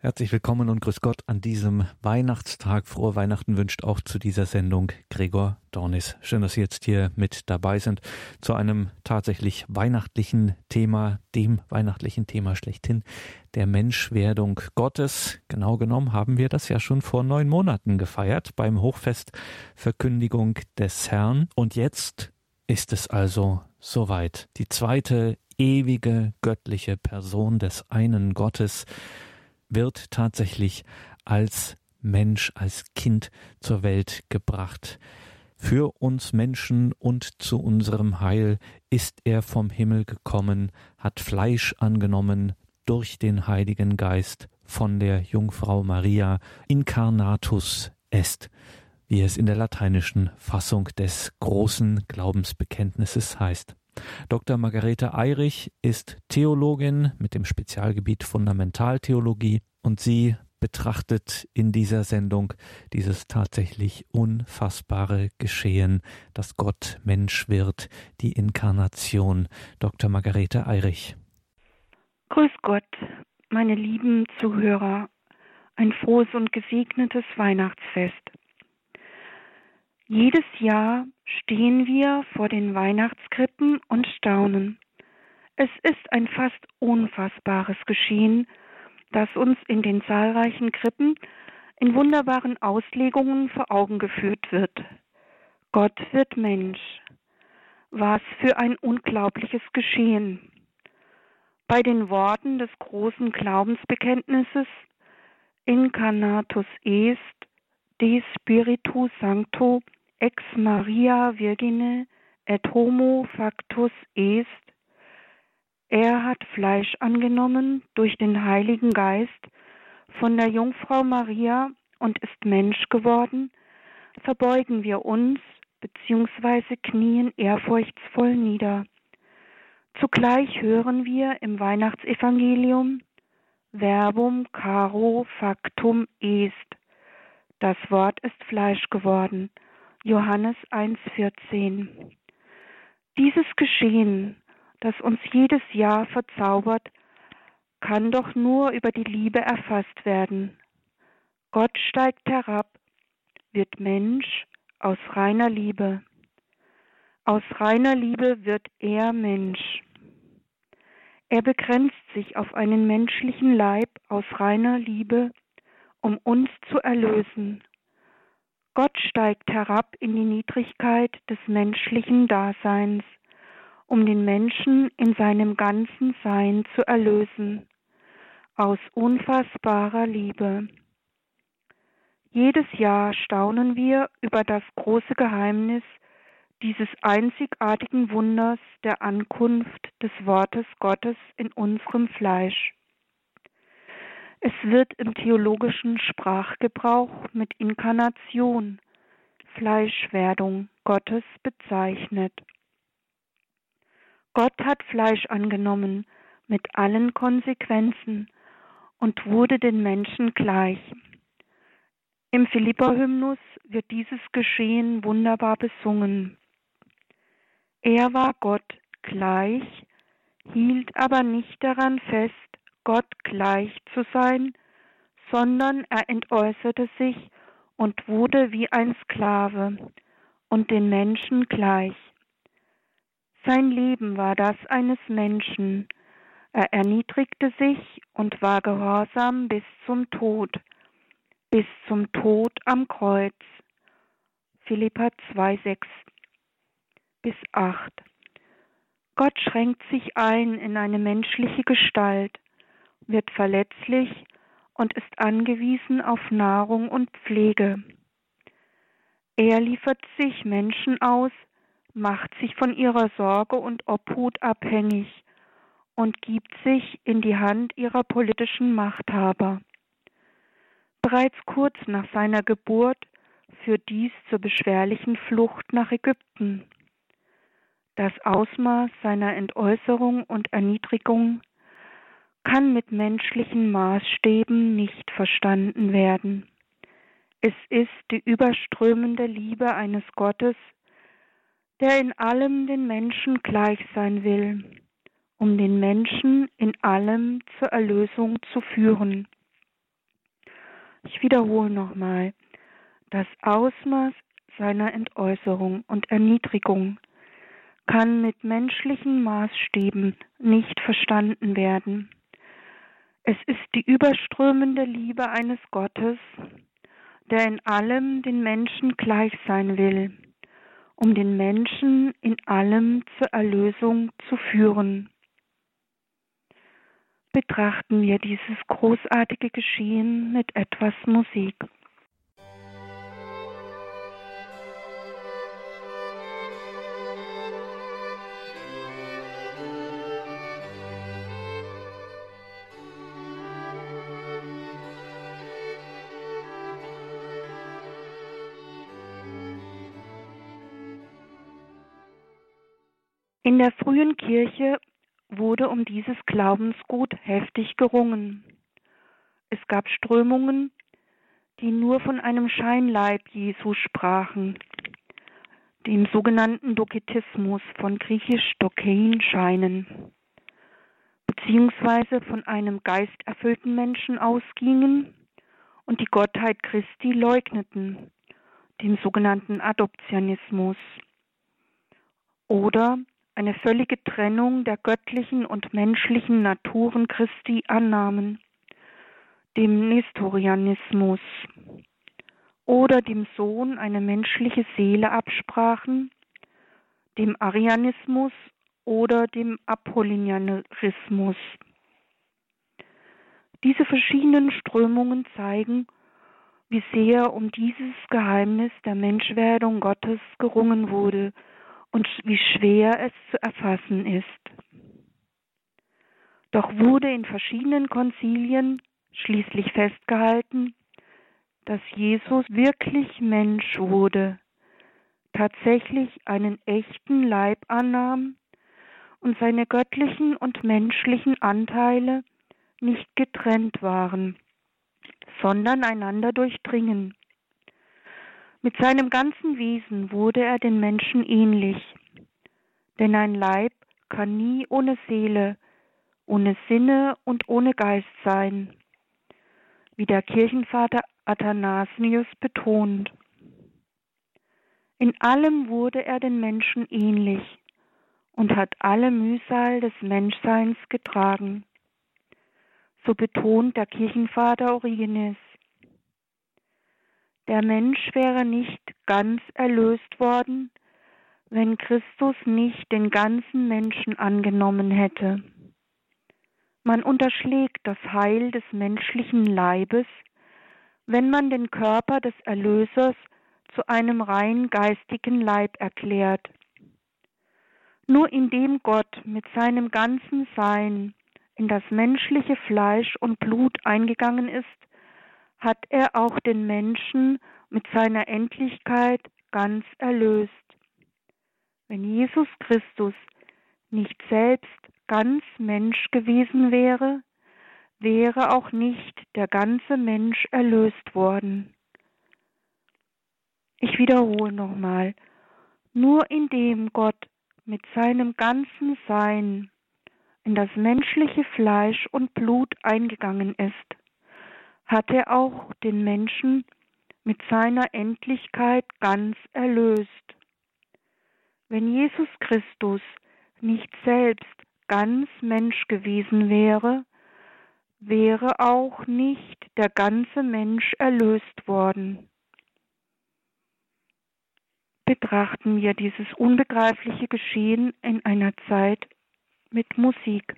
Herzlich willkommen und grüß Gott an diesem Weihnachtstag. Frohe Weihnachten wünscht auch zu dieser Sendung Gregor Dornis. Schön, dass Sie jetzt hier mit dabei sind zu einem tatsächlich weihnachtlichen Thema, dem weihnachtlichen Thema schlechthin, der Menschwerdung Gottes. Genau genommen haben wir das ja schon vor neun Monaten gefeiert beim Hochfest Verkündigung des Herrn. Und jetzt ist es also soweit. Die zweite ewige göttliche Person des einen Gottes wird tatsächlich als Mensch, als Kind zur Welt gebracht. Für uns Menschen und zu unserem Heil ist er vom Himmel gekommen, hat Fleisch angenommen durch den Heiligen Geist von der Jungfrau Maria, incarnatus est, wie es in der lateinischen Fassung des großen Glaubensbekenntnisses heißt. Dr. Margarete Eirich ist Theologin mit dem Spezialgebiet Fundamentaltheologie und sie betrachtet in dieser Sendung dieses tatsächlich unfassbare Geschehen, dass Gott Mensch wird, die Inkarnation. Dr. Margarete Eirich. Grüß Gott, meine lieben Zuhörer. Ein frohes und gesegnetes Weihnachtsfest. Jedes Jahr stehen wir vor den Weihnachtskrippen und staunen. Es ist ein fast unfassbares Geschehen, das uns in den zahlreichen Krippen in wunderbaren Auslegungen vor Augen geführt wird. Gott wird Mensch. Was für ein unglaubliches Geschehen. Bei den Worten des großen Glaubensbekenntnisses Incarnatus est, de Spiritu Sancto, ex Maria Virgine et homo factus est, er hat Fleisch angenommen durch den Heiligen Geist von der Jungfrau Maria und ist Mensch geworden, verbeugen wir uns bzw. knien ehrfurchtsvoll nieder. Zugleich hören wir im Weihnachtsevangelium Verbum caro factum est. Das Wort ist Fleisch geworden. Johannes 1,14. Dieses Geschehen, das uns jedes Jahr verzaubert, kann doch nur über die Liebe erfasst werden. Gott steigt herab, wird Mensch aus reiner Liebe. Aus reiner Liebe wird er Mensch. Er begrenzt sich auf einen menschlichen Leib aus reiner Liebe, um uns zu erlösen. Gott steigt herab in die Niedrigkeit des menschlichen Daseins, um den Menschen in seinem ganzen Sein zu erlösen, aus unfassbarer Liebe. Jedes Jahr staunen wir über das große Geheimnis dieses einzigartigen Wunders der Ankunft des Wortes Gottes in unserem Fleisch. Es wird im theologischen Sprachgebrauch mit Inkarnation, Fleischwerdung Gottes bezeichnet. Gott hat Fleisch angenommen mit allen Konsequenzen und wurde den Menschen gleich. Im Philippa-Hymnus wird dieses Geschehen wunderbar besungen. Er war Gott gleich, hielt aber nicht daran fest, Gott gleich zu sein, sondern er entäußerte sich und wurde wie ein Sklave und den Menschen gleich. Sein Leben war das eines Menschen. Er erniedrigte sich und war gehorsam bis zum Tod, bis zum Tod am Kreuz. Philippa 2, 6 bis 8. Gott schränkt sich ein in eine menschliche Gestalt wird verletzlich und ist angewiesen auf Nahrung und Pflege. Er liefert sich Menschen aus, macht sich von ihrer Sorge und Obhut abhängig und gibt sich in die Hand ihrer politischen Machthaber. Bereits kurz nach seiner Geburt führt dies zur beschwerlichen Flucht nach Ägypten. Das Ausmaß seiner Entäußerung und Erniedrigung kann mit menschlichen Maßstäben nicht verstanden werden. Es ist die überströmende Liebe eines Gottes, der in allem den Menschen gleich sein will, um den Menschen in allem zur Erlösung zu führen. Ich wiederhole nochmal. Das Ausmaß seiner Entäußerung und Erniedrigung kann mit menschlichen Maßstäben nicht verstanden werden. Es ist die überströmende Liebe eines Gottes, der in allem den Menschen gleich sein will, um den Menschen in allem zur Erlösung zu führen. Betrachten wir dieses großartige Geschehen mit etwas Musik. In der frühen Kirche wurde um dieses Glaubensgut heftig gerungen. Es gab Strömungen, die nur von einem Scheinleib Jesu sprachen, dem sogenannten Doketismus von griechisch Dokein scheinen, beziehungsweise von einem geisterfüllten Menschen ausgingen und die Gottheit Christi leugneten, dem sogenannten Adoptionismus. Oder eine völlige Trennung der göttlichen und menschlichen Naturen Christi annahmen, dem Nestorianismus oder dem Sohn eine menschliche Seele absprachen, dem Arianismus oder dem Apollinarismus. Diese verschiedenen Strömungen zeigen, wie sehr um dieses Geheimnis der Menschwerdung Gottes gerungen wurde und wie schwer es zu erfassen ist. Doch wurde in verschiedenen Konzilien schließlich festgehalten, dass Jesus wirklich Mensch wurde, tatsächlich einen echten Leib annahm und seine göttlichen und menschlichen Anteile nicht getrennt waren, sondern einander durchdringen. Mit seinem ganzen Wesen wurde er den Menschen ähnlich, denn ein Leib kann nie ohne Seele, ohne Sinne und ohne Geist sein, wie der Kirchenvater Athanasius betont. In allem wurde er den Menschen ähnlich und hat alle Mühsal des Menschseins getragen. So betont der Kirchenvater Origenes. Der Mensch wäre nicht ganz erlöst worden, wenn Christus nicht den ganzen Menschen angenommen hätte. Man unterschlägt das Heil des menschlichen Leibes, wenn man den Körper des Erlösers zu einem rein geistigen Leib erklärt. Nur indem Gott mit seinem ganzen Sein in das menschliche Fleisch und Blut eingegangen ist, hat er auch den Menschen mit seiner Endlichkeit ganz erlöst. Wenn Jesus Christus nicht selbst ganz Mensch gewesen wäre, wäre auch nicht der ganze Mensch erlöst worden. Ich wiederhole nochmal, nur indem Gott mit seinem ganzen Sein in das menschliche Fleisch und Blut eingegangen ist, hat er auch den Menschen mit seiner Endlichkeit ganz erlöst. Wenn Jesus Christus nicht selbst ganz Mensch gewesen wäre, wäre auch nicht der ganze Mensch erlöst worden. Betrachten wir dieses unbegreifliche Geschehen in einer Zeit mit Musik.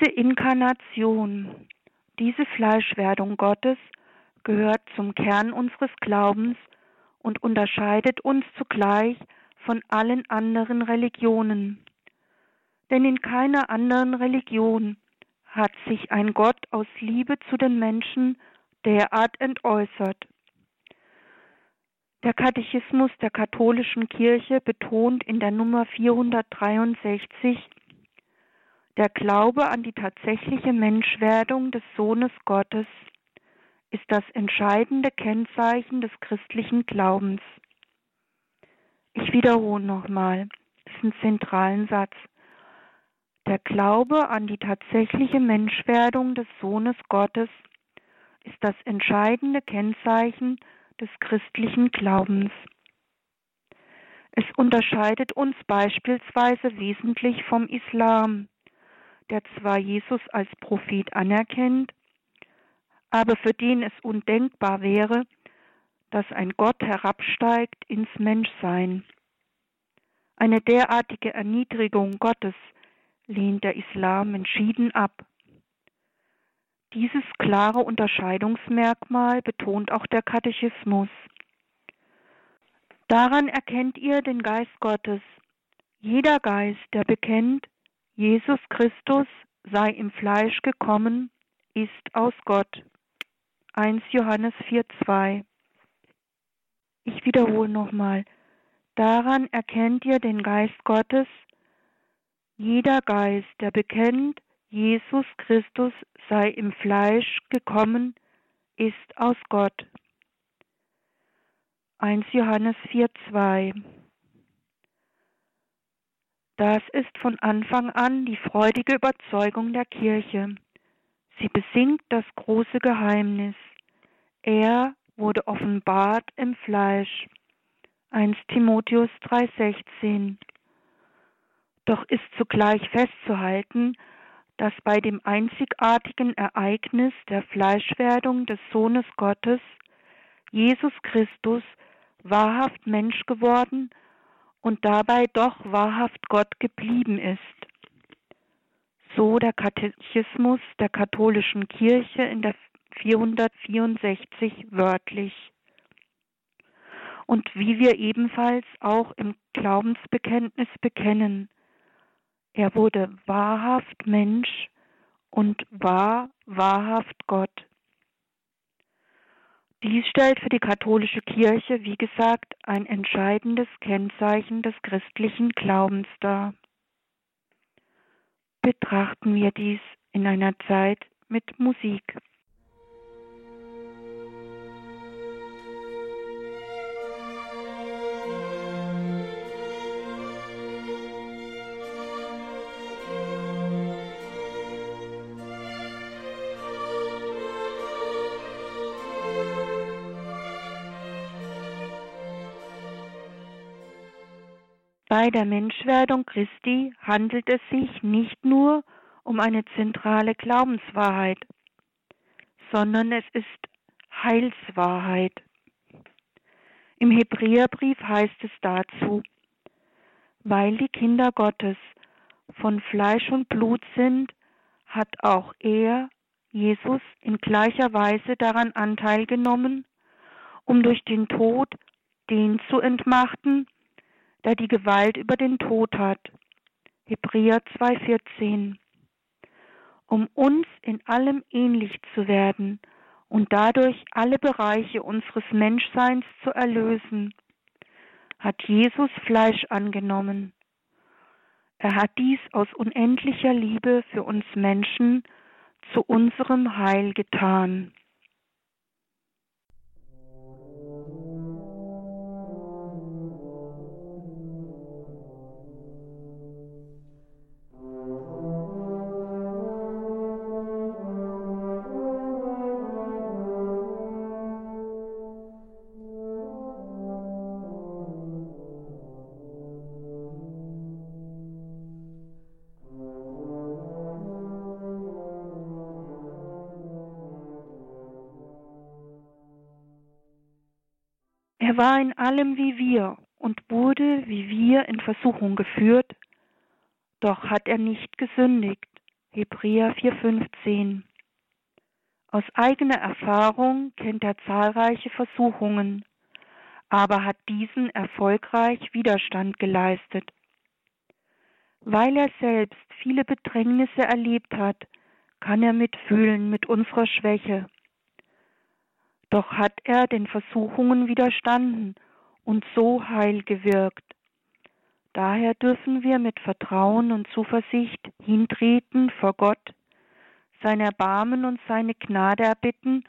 Diese Inkarnation, diese Fleischwerdung Gottes gehört zum Kern unseres Glaubens und unterscheidet uns zugleich von allen anderen Religionen. Denn in keiner anderen Religion hat sich ein Gott aus Liebe zu den Menschen derart entäußert. Der Katechismus der katholischen Kirche betont in der Nummer 463 der Glaube an die tatsächliche Menschwerdung des Sohnes Gottes ist das entscheidende Kennzeichen des christlichen Glaubens. Ich wiederhole nochmal, ein zentralen Satz. Der Glaube an die tatsächliche Menschwerdung des Sohnes Gottes ist das entscheidende Kennzeichen des christlichen Glaubens. Es unterscheidet uns beispielsweise wesentlich vom Islam, der zwar Jesus als Prophet anerkennt, aber für den es undenkbar wäre, dass ein Gott herabsteigt ins Menschsein. Eine derartige Erniedrigung Gottes lehnt der Islam entschieden ab. Dieses klare Unterscheidungsmerkmal betont auch der Katechismus. Daran erkennt ihr den Geist Gottes. Jeder Geist, der bekennt, Jesus Christus sei im Fleisch gekommen, ist aus Gott. 1 Johannes 4,2 Ich wiederhole nochmal. Daran erkennt ihr den Geist Gottes. Jeder Geist, der bekennt, Jesus Christus sei im Fleisch gekommen, ist aus Gott. 1 Johannes 4,2 Das ist von Anfang an die freudige Überzeugung der Kirche. Sie besingt das große Geheimnis. Er wurde offenbart im Fleisch. 1 Timotheus 3:16. Doch ist zugleich festzuhalten, dass bei dem einzigartigen Ereignis der Fleischwerdung des Sohnes Gottes Jesus Christus wahrhaft Mensch geworden und dabei doch wahrhaft Gott geblieben ist. So der Katechismus der katholischen Kirche in der 464 wörtlich. Und wie wir ebenfalls auch im Glaubensbekenntnis bekennen, er wurde wahrhaft Mensch und war wahrhaft Gott. Dies stellt für die katholische Kirche, wie gesagt, ein entscheidendes Kennzeichen des christlichen Glaubens dar. Betrachten wir dies in einer Zeit mit Musik. Bei der Menschwerdung Christi handelt es sich nicht nur um eine zentrale Glaubenswahrheit, sondern es ist Heilswahrheit. Im Hebräerbrief heißt es dazu, weil die Kinder Gottes von Fleisch und Blut sind, hat auch er, Jesus, in gleicher Weise daran Anteil genommen, um durch den Tod den zu entmachten, der die Gewalt über den Tod hat. Hebräer 2,14. Um uns in allem ähnlich zu werden und dadurch alle Bereiche unseres Menschseins zu erlösen, hat Jesus Fleisch angenommen. Er hat dies aus unendlicher Liebe für uns Menschen zu unserem Heil getan. War in allem wie wir und wurde wie wir in Versuchung geführt, doch hat er nicht gesündigt. Hebräer 4,15 Aus eigener Erfahrung kennt er zahlreiche Versuchungen, aber hat diesen erfolgreich Widerstand geleistet. Weil er selbst viele Bedrängnisse erlebt hat, kann er mitfühlen mit unserer Schwäche doch hat er den Versuchungen widerstanden und so heil gewirkt. Daher dürfen wir mit Vertrauen und Zuversicht hintreten vor Gott, sein Erbarmen und seine Gnade erbitten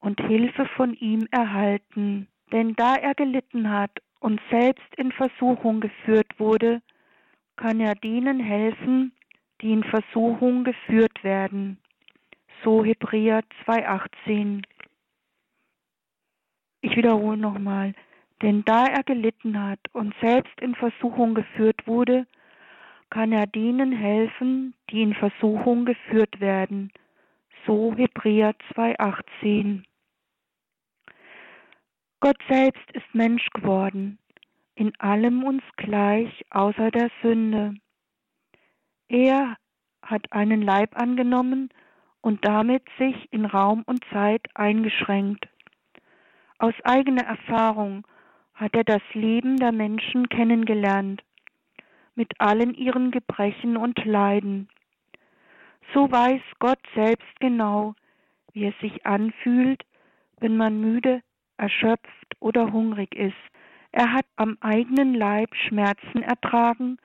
und Hilfe von ihm erhalten. Denn da er gelitten hat und selbst in Versuchung geführt wurde, kann er denen helfen, die in Versuchung geführt werden. So Hebräer 2,18. Ich wiederhole nochmal. Denn da er gelitten hat und selbst in Versuchung geführt wurde, kann er denen helfen, die in Versuchung geführt werden. So Hebräer 2,18. Gott selbst ist Mensch geworden, in allem uns gleich außer der Sünde. Er hat einen Leib angenommen und damit sich in Raum und Zeit eingeschränkt. Aus eigener Erfahrung hat er das Leben der Menschen kennengelernt, mit allen ihren Gebrechen und Leiden. So weiß Gott selbst genau, wie es sich anfühlt, wenn man müde, erschöpft oder hungrig ist. Er hat am eigenen Leib Schmerzen ertragen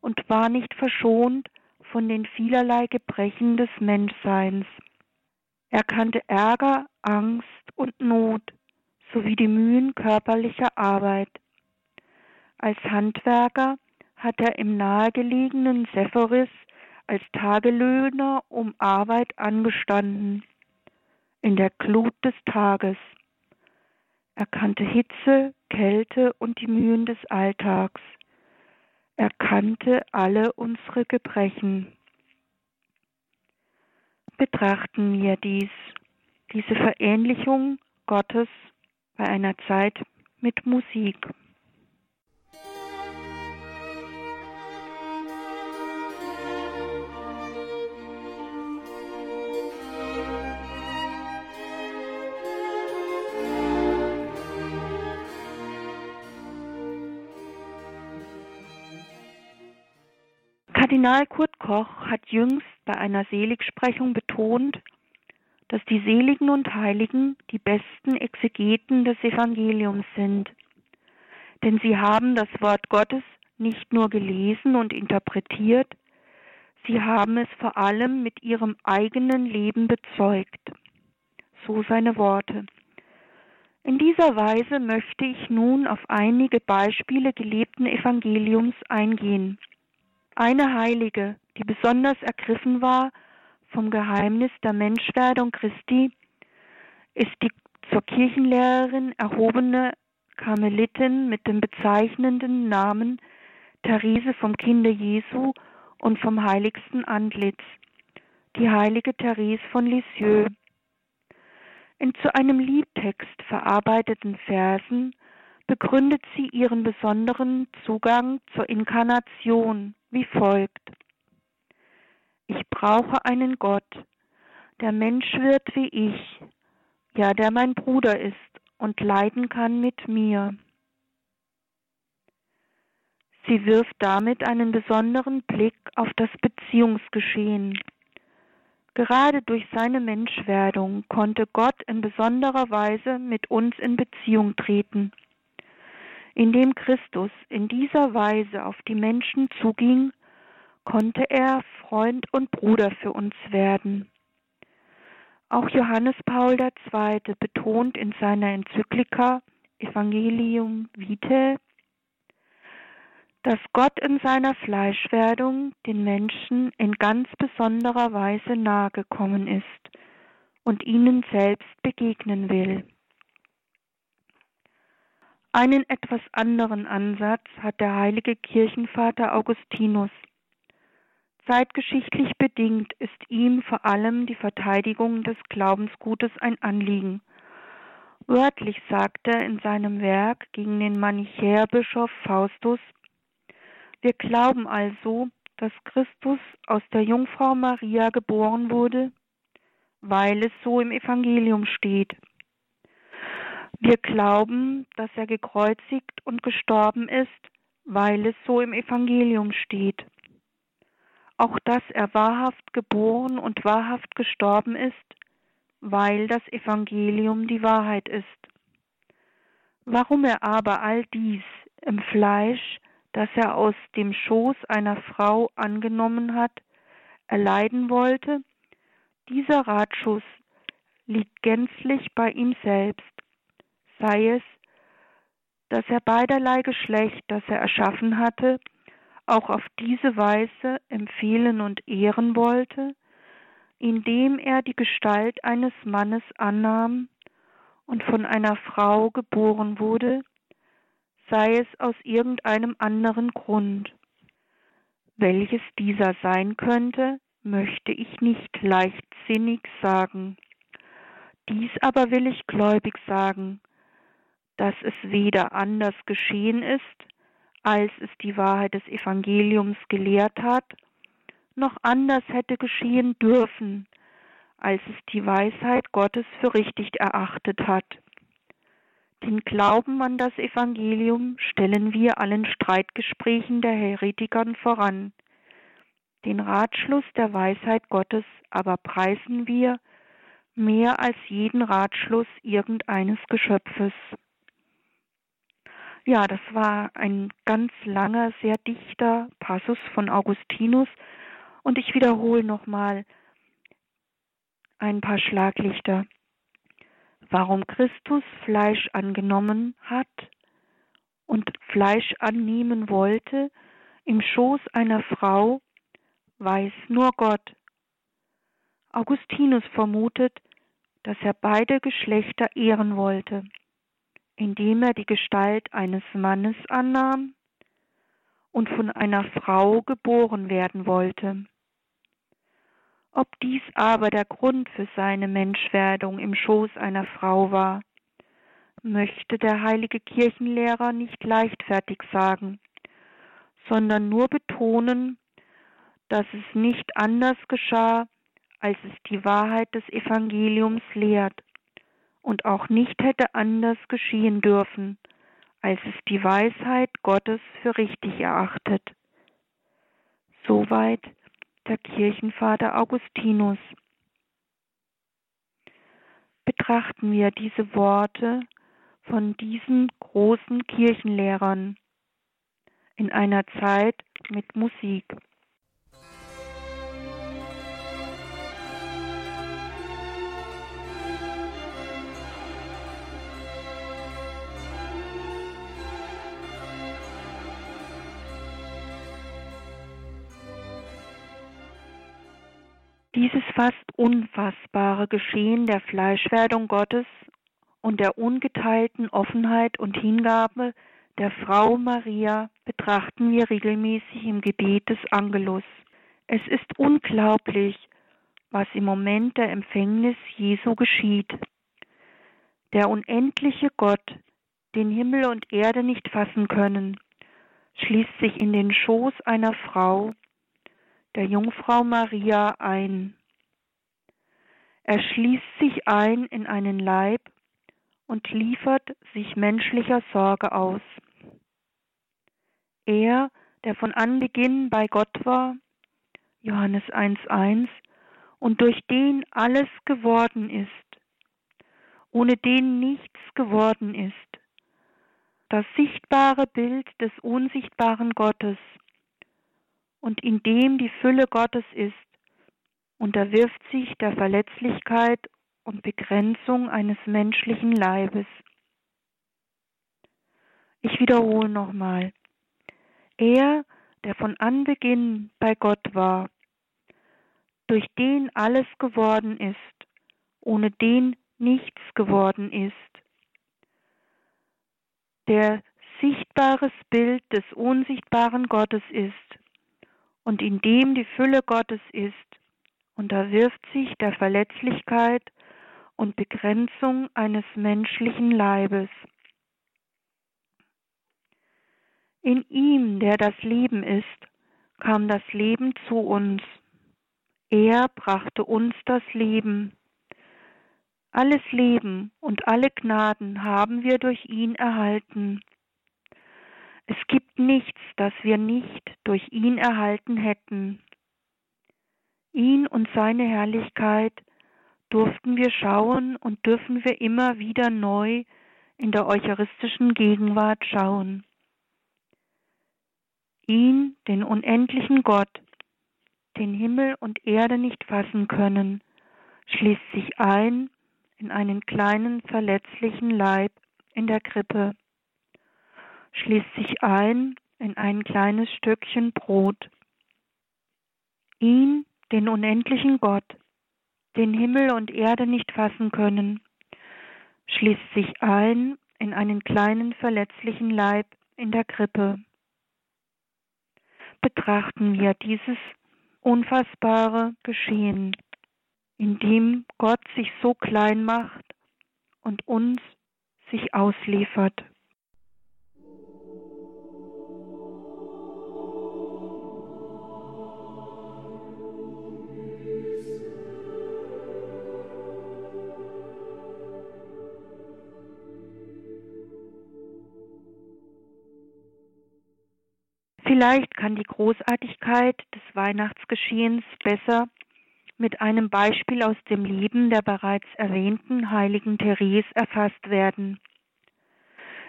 und war nicht verschont von den vielerlei Gebrechen des Menschseins. Er kannte Ärger, Angst und Not sowie die Mühen körperlicher Arbeit. Als Handwerker hat er im nahegelegenen Sephoris als Tagelöhner um Arbeit angestanden, in der Glut des Tages. Er kannte Hitze, Kälte und die Mühen des Alltags. Er kannte alle unsere Gebrechen. Betrachten wir dies, diese Verähnlichung Gottes bei einer Zeit mit Musik. Kardinal Kurt Koch hat jüngst bei einer Seligsprechung betont, dass die Seligen und Heiligen die besten Exegeten des Evangeliums sind. Denn sie haben das Wort Gottes nicht nur gelesen und interpretiert, sie haben es vor allem mit ihrem eigenen Leben bezeugt. So seine Worte. In dieser Weise möchte ich nun auf einige Beispiele gelebten Evangeliums eingehen. Eine Heilige, die besonders ergriffen war vom Geheimnis der Menschwerdung Christi, ist die zur Kirchenlehrerin erhobene Karmelitin mit dem bezeichnenden Namen Therese vom Kinde Jesu und vom heiligsten Antlitz, die heilige Therese von Lisieux. In zu einem Liedtext verarbeiteten Versen begründet sie ihren besonderen Zugang zur Inkarnation wie folgt. Ich brauche einen Gott, der Mensch wird wie ich, ja, der mein Bruder ist und leiden kann mit mir. Sie wirft damit einen besonderen Blick auf das Beziehungsgeschehen. Gerade durch seine Menschwerdung konnte Gott in besonderer Weise mit uns in Beziehung treten. Indem Christus in dieser Weise auf die Menschen zuging, konnte er Freund und Bruder für uns werden. Auch Johannes Paul II. betont in seiner Enzyklika Evangelium Vitae, dass Gott in seiner Fleischwerdung den Menschen in ganz besonderer Weise nahegekommen ist und ihnen selbst begegnen will. Einen etwas anderen Ansatz hat der heilige Kirchenvater Augustinus. Zeitgeschichtlich bedingt ist ihm vor allem die Verteidigung des Glaubensgutes ein Anliegen. Wörtlich sagt er in seinem Werk gegen den Manichäerbischof Faustus, wir glauben also, dass Christus aus der Jungfrau Maria geboren wurde, weil es so im Evangelium steht. Wir glauben, dass er gekreuzigt und gestorben ist, weil es so im Evangelium steht. Auch dass er wahrhaft geboren und wahrhaft gestorben ist, weil das Evangelium die Wahrheit ist. Warum er aber all dies im Fleisch, das er aus dem Schoß einer Frau angenommen hat, erleiden wollte, dieser Ratschuss liegt gänzlich bei ihm selbst, sei es, dass er beiderlei Geschlecht, das er erschaffen hatte, auch auf diese Weise empfehlen und ehren wollte, indem er die Gestalt eines Mannes annahm und von einer Frau geboren wurde, sei es aus irgendeinem anderen Grund. Welches dieser sein könnte, möchte ich nicht leichtsinnig sagen. Dies aber will ich gläubig sagen, dass es weder anders geschehen ist, als es die Wahrheit des Evangeliums gelehrt hat, noch anders hätte geschehen dürfen, als es die Weisheit Gottes für richtig erachtet hat. Den Glauben an das Evangelium stellen wir allen Streitgesprächen der Heretikern voran. Den Ratschluss der Weisheit Gottes aber preisen wir mehr als jeden Ratschluss irgendeines Geschöpfes. Ja, das war ein ganz langer, sehr dichter Passus von Augustinus und ich wiederhole nochmal ein paar Schlaglichter. Warum Christus Fleisch angenommen hat und Fleisch annehmen wollte im Schoß einer Frau, weiß nur Gott. Augustinus vermutet, dass er beide Geschlechter ehren wollte indem er die Gestalt eines Mannes annahm und von einer Frau geboren werden wollte. Ob dies aber der Grund für seine Menschwerdung im Schoß einer Frau war, möchte der heilige Kirchenlehrer nicht leichtfertig sagen, sondern nur betonen, dass es nicht anders geschah, als es die Wahrheit des Evangeliums lehrt und auch nicht hätte anders geschehen dürfen, als es die Weisheit Gottes für richtig erachtet. Soweit der Kirchenvater Augustinus. Betrachten wir diese Worte von diesen großen Kirchenlehrern in einer Zeit mit Musik. Dieses fast unfassbare Geschehen der Fleischwerdung Gottes und der ungeteilten Offenheit und Hingabe der Frau Maria betrachten wir regelmäßig im Gebet des Angelus. Es ist unglaublich, was im Moment der Empfängnis Jesu geschieht. Der unendliche Gott, den Himmel und Erde nicht fassen können, schließt sich in den Schoß einer Frau der Jungfrau Maria ein. Er schließt sich ein in einen Leib und liefert sich menschlicher Sorge aus. Er, der von Anbeginn bei Gott war, Johannes 1.1, und durch den alles geworden ist, ohne den nichts geworden ist, das sichtbare Bild des unsichtbaren Gottes, und in dem die Fülle Gottes ist, unterwirft sich der Verletzlichkeit und Begrenzung eines menschlichen Leibes. Ich wiederhole nochmal. Er, der von Anbeginn bei Gott war, durch den alles geworden ist, ohne den nichts geworden ist, der sichtbares Bild des unsichtbaren Gottes ist, und in dem die Fülle Gottes ist, unterwirft sich der Verletzlichkeit und Begrenzung eines menschlichen Leibes. In ihm, der das Leben ist, kam das Leben zu uns. Er brachte uns das Leben. Alles Leben und alle Gnaden haben wir durch ihn erhalten. Es gibt nichts, das wir nicht durch ihn erhalten hätten. Ihn und seine Herrlichkeit durften wir schauen und dürfen wir immer wieder neu in der eucharistischen Gegenwart schauen. Ihn, den unendlichen Gott, den Himmel und Erde nicht fassen können, schließt sich ein in einen kleinen verletzlichen Leib in der Krippe, schließt sich ein in ein kleines Stückchen Brot. Ihn, den unendlichen Gott, den Himmel und Erde nicht fassen können, schließt sich ein in einen kleinen verletzlichen Leib in der Krippe. Betrachten wir dieses unfassbare Geschehen, in dem Gott sich so klein macht und uns sich ausliefert. Vielleicht kann die Großartigkeit des Weihnachtsgeschehens besser mit einem Beispiel aus dem Leben der bereits erwähnten heiligen Therese erfasst werden.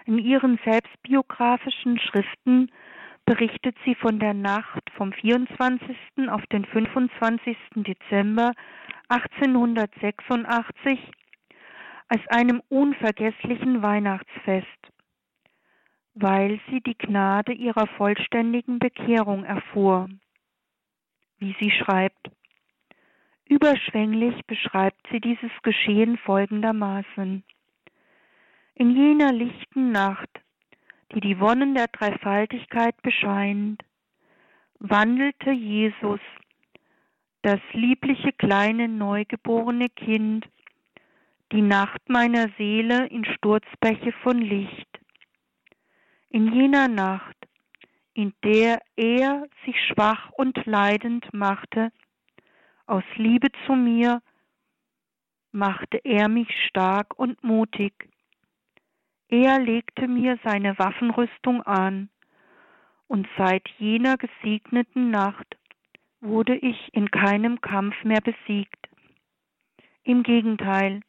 In ihren selbstbiografischen Schriften berichtet sie von der Nacht vom 24. auf den 25. Dezember 1886 als einem unvergesslichen Weihnachtsfest weil sie die Gnade ihrer vollständigen Bekehrung erfuhr. Wie sie schreibt, Überschwänglich beschreibt sie dieses Geschehen folgendermaßen. In jener lichten Nacht, die die Wonnen der Dreifaltigkeit bescheint, wandelte Jesus, das liebliche kleine neugeborene Kind, die Nacht meiner Seele in Sturzbäche von Licht in jener Nacht, in der er sich schwach und leidend machte, aus Liebe zu mir, machte er mich stark und mutig. Er legte mir seine Waffenrüstung an, und seit jener gesegneten Nacht wurde ich in keinem Kampf mehr besiegt. Im Gegenteil,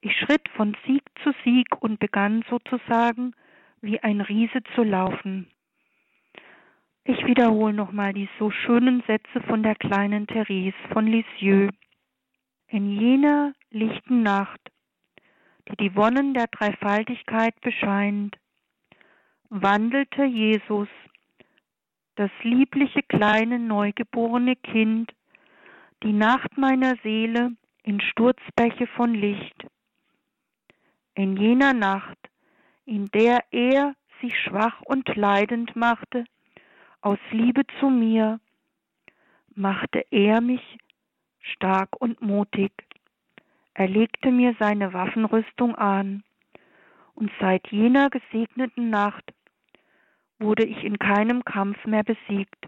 ich schritt von Sieg zu Sieg und begann sozusagen wie ein Riese zu laufen. Ich wiederhole nochmal die so schönen Sätze von der kleinen Therese von Lisieux. In jener lichten Nacht, die die Wonnen der Dreifaltigkeit bescheint, wandelte Jesus, das liebliche kleine neugeborene Kind, die Nacht meiner Seele in Sturzbäche von Licht. In jener Nacht in der er sich schwach und leidend machte, aus Liebe zu mir, machte er mich stark und mutig. Er legte mir seine Waffenrüstung an, und seit jener gesegneten Nacht wurde ich in keinem Kampf mehr besiegt.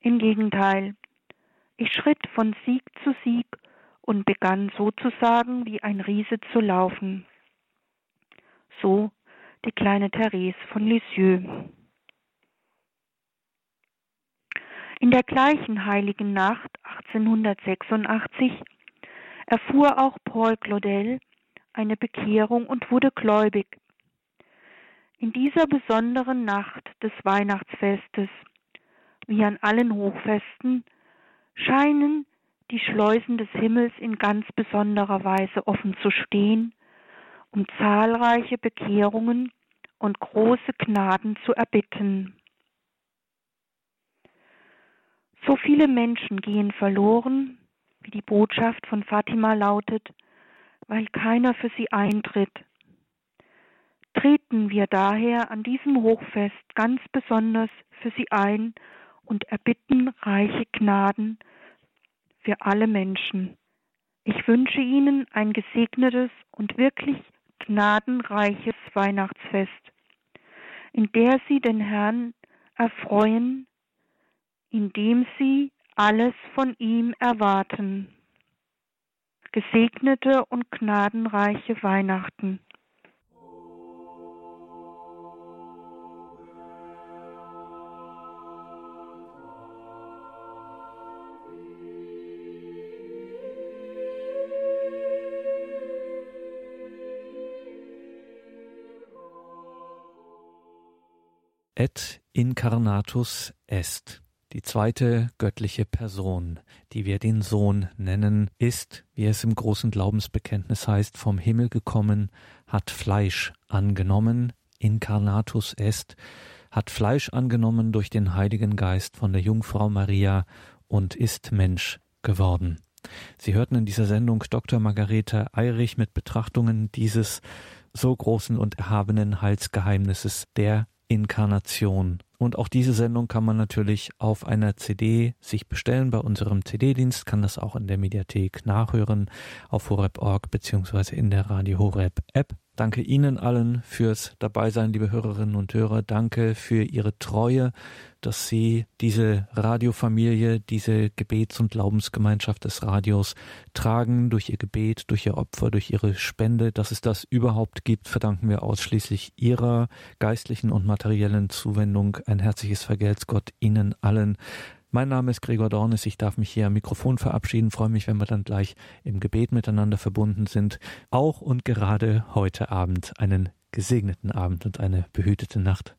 Im Gegenteil, ich schritt von Sieg zu Sieg und begann sozusagen wie ein Riese zu laufen. So die kleine Therese von Lisieux. In der gleichen heiligen Nacht 1886 erfuhr auch Paul Claudel eine Bekehrung und wurde gläubig. In dieser besonderen Nacht des Weihnachtsfestes, wie an allen Hochfesten, scheinen die Schleusen des Himmels in ganz besonderer Weise offen zu stehen um zahlreiche Bekehrungen und große Gnaden zu erbitten. So viele Menschen gehen verloren, wie die Botschaft von Fatima lautet, weil keiner für sie eintritt. Treten wir daher an diesem Hochfest ganz besonders für sie ein und erbitten reiche Gnaden für alle Menschen. Ich wünsche Ihnen ein gesegnetes und wirklich gnadenreiches Weihnachtsfest, in der sie den Herrn erfreuen, indem sie alles von ihm erwarten. Gesegnete und gnadenreiche Weihnachten. Et incarnatus est. Die zweite göttliche Person, die wir den Sohn nennen, ist, wie es im großen Glaubensbekenntnis heißt, vom Himmel gekommen, hat Fleisch angenommen, incarnatus est, hat Fleisch angenommen durch den Heiligen Geist von der Jungfrau Maria und ist Mensch geworden. Sie hörten in dieser Sendung Dr. Margarete Eirich mit Betrachtungen dieses so großen und erhabenen Heilsgeheimnisses der Inkarnation. Und auch diese Sendung kann man natürlich auf einer CD sich bestellen bei unserem CD-Dienst, kann das auch in der Mediathek nachhören auf horeb.org beziehungsweise in der Radio Horeb App. Danke Ihnen allen fürs Dabeisein, liebe Hörerinnen und Hörer. Danke für Ihre Treue, dass Sie diese Radiofamilie, diese Gebets- und Glaubensgemeinschaft des Radios tragen durch Ihr Gebet, durch Ihr Opfer, durch Ihre Spende. Dass es das überhaupt gibt, verdanken wir ausschließlich Ihrer geistlichen und materiellen Zuwendung. Ein herzliches Vergelt's Gott Ihnen allen. Mein Name ist Gregor Dornis. Ich darf mich hier am Mikrofon verabschieden. Freue mich, wenn wir dann gleich im Gebet miteinander verbunden sind. Auch und gerade heute Abend einen gesegneten Abend und eine behütete Nacht.